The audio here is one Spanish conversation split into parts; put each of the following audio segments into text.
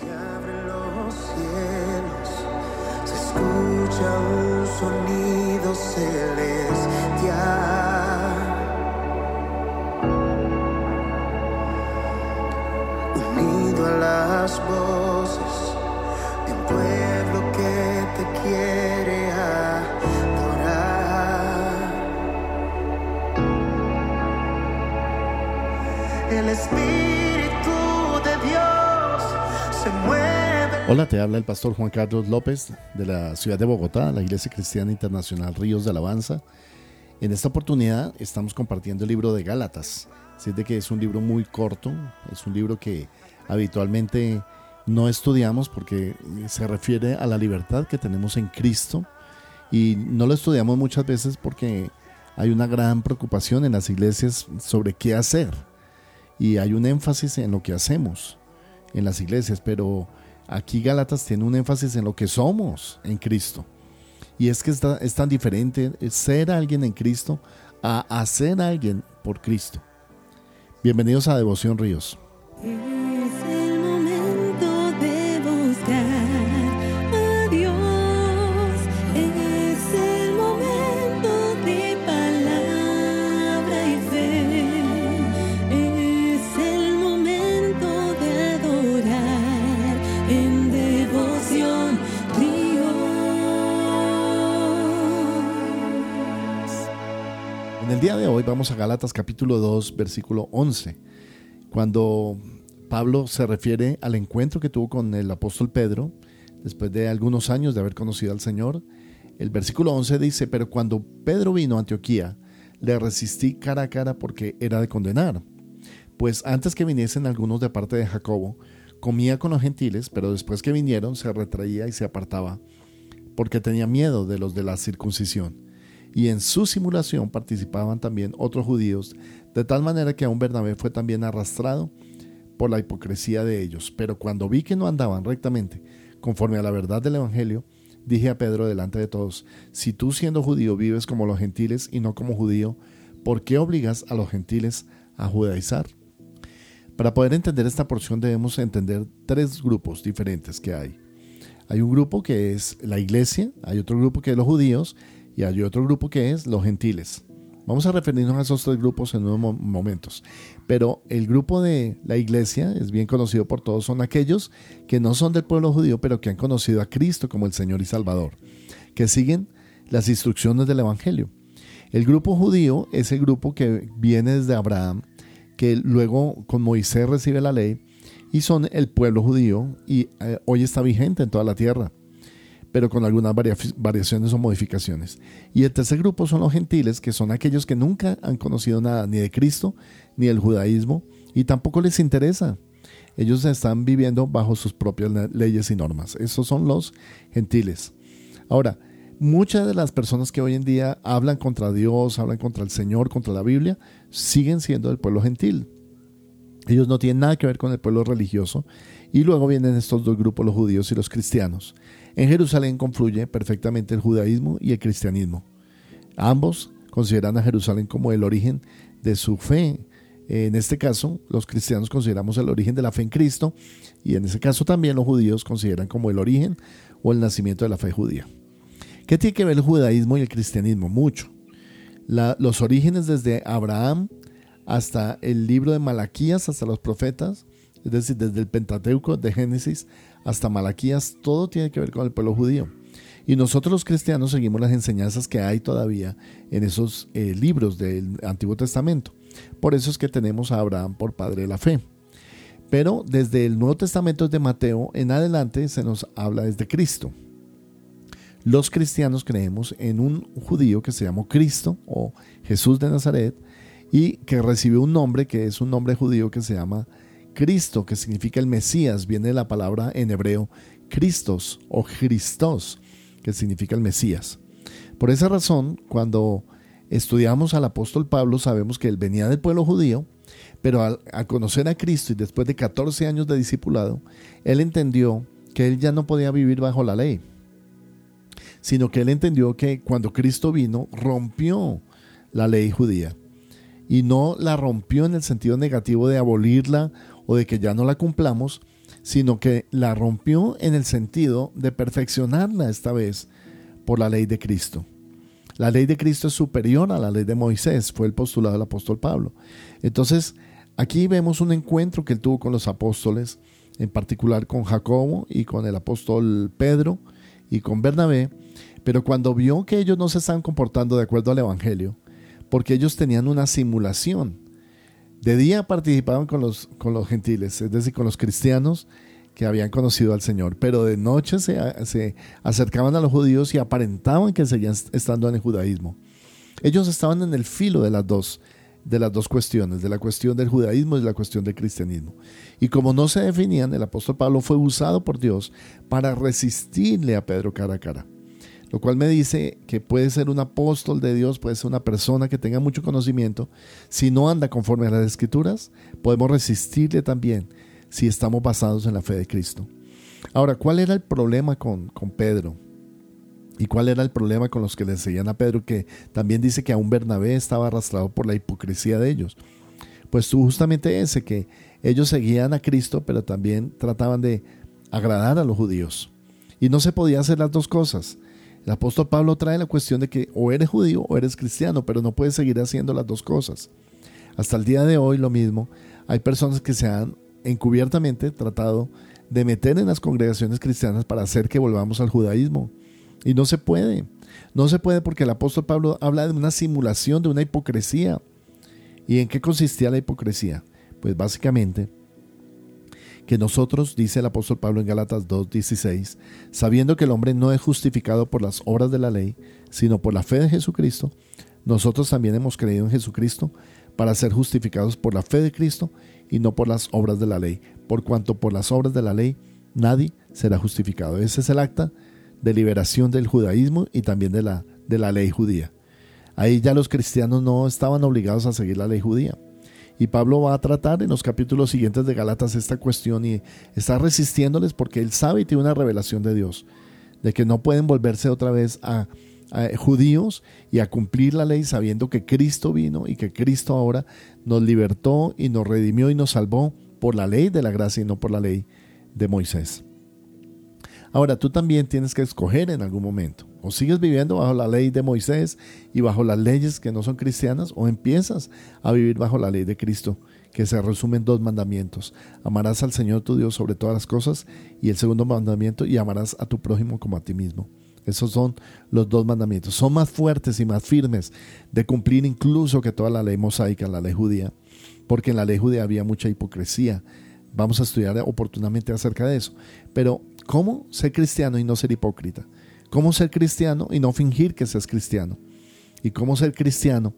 Se abren los cielos, se escucha un sonido celestial. Unido a las voces de un pueblo que te quiere adorar. El Espíritu Hola, te habla el pastor Juan Carlos López de la ciudad de Bogotá, la Iglesia Cristiana Internacional Ríos de Alabanza. En esta oportunidad estamos compartiendo el libro de Gálatas. Así de que es un libro muy corto, es un libro que habitualmente no estudiamos porque se refiere a la libertad que tenemos en Cristo y no lo estudiamos muchas veces porque hay una gran preocupación en las iglesias sobre qué hacer y hay un énfasis en lo que hacemos en las iglesias, pero aquí Gálatas tiene un énfasis en lo que somos en Cristo. Y es que está, es tan diferente ser alguien en Cristo a hacer alguien por Cristo. Bienvenidos a Devoción Ríos. En el día de hoy vamos a Gálatas capítulo 2, versículo 11, cuando Pablo se refiere al encuentro que tuvo con el apóstol Pedro después de algunos años de haber conocido al Señor. El versículo 11 dice, pero cuando Pedro vino a Antioquía, le resistí cara a cara porque era de condenar. Pues antes que viniesen algunos de parte de Jacobo, comía con los gentiles, pero después que vinieron se retraía y se apartaba, porque tenía miedo de los de la circuncisión. Y en su simulación participaban también otros judíos, de tal manera que aún Bernabé fue también arrastrado por la hipocresía de ellos. Pero cuando vi que no andaban rectamente, conforme a la verdad del Evangelio, dije a Pedro delante de todos, si tú siendo judío vives como los gentiles y no como judío, ¿por qué obligas a los gentiles a judaizar? Para poder entender esta porción debemos entender tres grupos diferentes que hay. Hay un grupo que es la iglesia, hay otro grupo que es los judíos y hay otro grupo que es los gentiles. Vamos a referirnos a esos tres grupos en unos mo- momentos. Pero el grupo de la iglesia es bien conocido por todos, son aquellos que no son del pueblo judío, pero que han conocido a Cristo como el Señor y Salvador, que siguen las instrucciones del Evangelio. El grupo judío es el grupo que viene desde Abraham, que luego con Moisés recibe la ley, y son el pueblo judío, y eh, hoy está vigente en toda la tierra pero con algunas varia- variaciones o modificaciones. Y el tercer grupo son los gentiles, que son aquellos que nunca han conocido nada ni de Cristo ni del judaísmo y tampoco les interesa. Ellos están viviendo bajo sus propias le- leyes y normas. Esos son los gentiles. Ahora, muchas de las personas que hoy en día hablan contra Dios, hablan contra el Señor, contra la Biblia, siguen siendo del pueblo gentil. Ellos no tienen nada que ver con el pueblo religioso. Y luego vienen estos dos grupos, los judíos y los cristianos. En Jerusalén confluye perfectamente el judaísmo y el cristianismo. Ambos consideran a Jerusalén como el origen de su fe. En este caso, los cristianos consideramos el origen de la fe en Cristo y en ese caso también los judíos consideran como el origen o el nacimiento de la fe judía. ¿Qué tiene que ver el judaísmo y el cristianismo? Mucho. Los orígenes desde Abraham hasta el libro de Malaquías, hasta los profetas, es decir, desde el Pentateuco de Génesis hasta Malaquías, todo tiene que ver con el pueblo judío. Y nosotros los cristianos seguimos las enseñanzas que hay todavía en esos eh, libros del Antiguo Testamento. Por eso es que tenemos a Abraham por padre de la fe. Pero desde el Nuevo Testamento de Mateo en adelante se nos habla desde Cristo. Los cristianos creemos en un judío que se llamó Cristo o Jesús de Nazaret y que recibió un nombre que es un nombre judío que se llama Cristo, que significa el Mesías, viene de la palabra en hebreo Christos o Christos, que significa el Mesías. Por esa razón, cuando estudiamos al apóstol Pablo, sabemos que él venía del pueblo judío, pero al, al conocer a Cristo y después de 14 años de discipulado, él entendió que él ya no podía vivir bajo la ley, sino que él entendió que cuando Cristo vino, rompió la ley judía. Y no la rompió en el sentido negativo de abolirla o de que ya no la cumplamos, sino que la rompió en el sentido de perfeccionarla esta vez por la ley de Cristo. La ley de Cristo es superior a la ley de Moisés, fue el postulado del apóstol Pablo. Entonces, aquí vemos un encuentro que él tuvo con los apóstoles, en particular con Jacobo y con el apóstol Pedro y con Bernabé, pero cuando vio que ellos no se estaban comportando de acuerdo al Evangelio, porque ellos tenían una simulación, de día participaban con los, con los gentiles, es decir, con los cristianos que habían conocido al Señor, pero de noche se, se acercaban a los judíos y aparentaban que seguían estando en el judaísmo. Ellos estaban en el filo de las dos, de las dos cuestiones, de la cuestión del judaísmo y de la cuestión del cristianismo. Y como no se definían, el apóstol Pablo fue usado por Dios para resistirle a Pedro cara a cara lo cual me dice que puede ser un apóstol de Dios, puede ser una persona que tenga mucho conocimiento. Si no anda conforme a las escrituras, podemos resistirle también si estamos basados en la fe de Cristo. Ahora, ¿cuál era el problema con, con Pedro? ¿Y cuál era el problema con los que le seguían a Pedro? Que también dice que aún Bernabé estaba arrastrado por la hipocresía de ellos. Pues justamente ese, que ellos seguían a Cristo, pero también trataban de agradar a los judíos. Y no se podía hacer las dos cosas. El apóstol Pablo trae la cuestión de que o eres judío o eres cristiano, pero no puedes seguir haciendo las dos cosas. Hasta el día de hoy lo mismo, hay personas que se han encubiertamente tratado de meter en las congregaciones cristianas para hacer que volvamos al judaísmo. Y no se puede. No se puede porque el apóstol Pablo habla de una simulación, de una hipocresía. ¿Y en qué consistía la hipocresía? Pues básicamente que nosotros, dice el apóstol Pablo en Galatas 2.16, sabiendo que el hombre no es justificado por las obras de la ley, sino por la fe de Jesucristo, nosotros también hemos creído en Jesucristo para ser justificados por la fe de Cristo y no por las obras de la ley, por cuanto por las obras de la ley nadie será justificado. Ese es el acta de liberación del judaísmo y también de la, de la ley judía. Ahí ya los cristianos no estaban obligados a seguir la ley judía. Y Pablo va a tratar en los capítulos siguientes de Galatas esta cuestión y está resistiéndoles porque él sabe y tiene una revelación de Dios, de que no pueden volverse otra vez a, judíos y a cumplir la ley sabiendo que Cristo vino y que Cristo ahora nos libertó y nos redimió y nos salvó por la ley de la gracia y no por la ley de Moisés. Ahora, tú también tienes que escoger en algún momento. O sigues viviendo bajo la ley de Moisés y bajo las leyes que no son cristianas, o empiezas a vivir bajo la ley de Cristo, que se resume en dos mandamientos. Amarás al Señor tu Dios sobre todas las cosas, y el segundo mandamiento, y amarás a tu prójimo como a ti mismo. Esos son los dos mandamientos. Son más fuertes y más firmes de cumplir incluso que toda la ley mosaica, la ley judía, porque en la ley judía había mucha hipocresía. Vamos a estudiar oportunamente acerca de eso. Pero ¿Cómo ser cristiano y no ser hipócrita? ¿Cómo ser cristiano y no fingir que seas cristiano? ¿Y cómo ser cristiano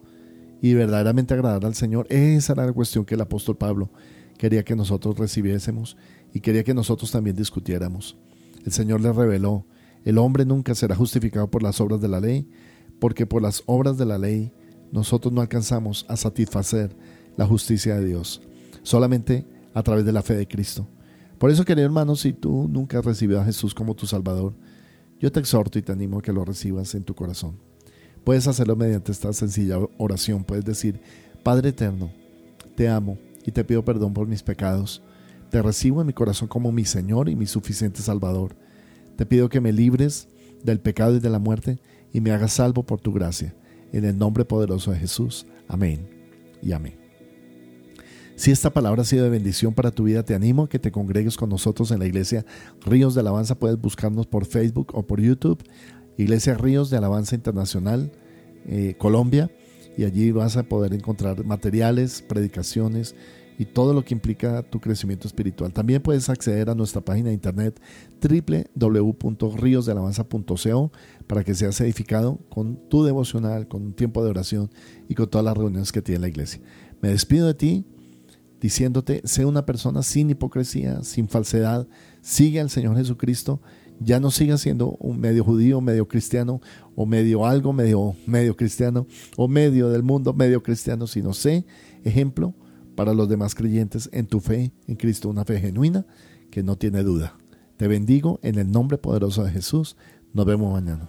y verdaderamente agradar al Señor? Esa era la cuestión que el apóstol Pablo quería que nosotros recibiésemos y quería que nosotros también discutiéramos. El Señor le reveló, el hombre nunca será justificado por las obras de la ley, porque por las obras de la ley nosotros no alcanzamos a satisfacer la justicia de Dios, solamente a través de la fe de Cristo. Por eso, querido hermano, si tú nunca has recibido a Jesús como tu Salvador, yo te exhorto y te animo a que lo recibas en tu corazón. Puedes hacerlo mediante esta sencilla oración. Puedes decir, Padre eterno, te amo y te pido perdón por mis pecados. Te recibo en mi corazón como mi Señor y mi suficiente Salvador. Te pido que me libres del pecado y de la muerte y me hagas salvo por tu gracia. En el nombre poderoso de Jesús. Amén y amén. Si esta palabra ha sido de bendición para tu vida, te animo a que te congregues con nosotros en la iglesia Ríos de Alabanza. Puedes buscarnos por Facebook o por YouTube. Iglesia Ríos de Alabanza Internacional, eh, Colombia. Y allí vas a poder encontrar materiales, predicaciones y todo lo que implica tu crecimiento espiritual. También puedes acceder a nuestra página de internet www.riosdealabanza.co para que seas edificado con tu devocional, con un tiempo de oración y con todas las reuniones que tiene la iglesia. Me despido de ti diciéndote, sé una persona sin hipocresía, sin falsedad, sigue al Señor Jesucristo, ya no siga siendo un medio judío, medio cristiano, o medio algo, medio, medio cristiano, o medio del mundo, medio cristiano, sino sé ejemplo para los demás creyentes en tu fe en Cristo, una fe genuina que no tiene duda. Te bendigo en el nombre poderoso de Jesús. Nos vemos mañana.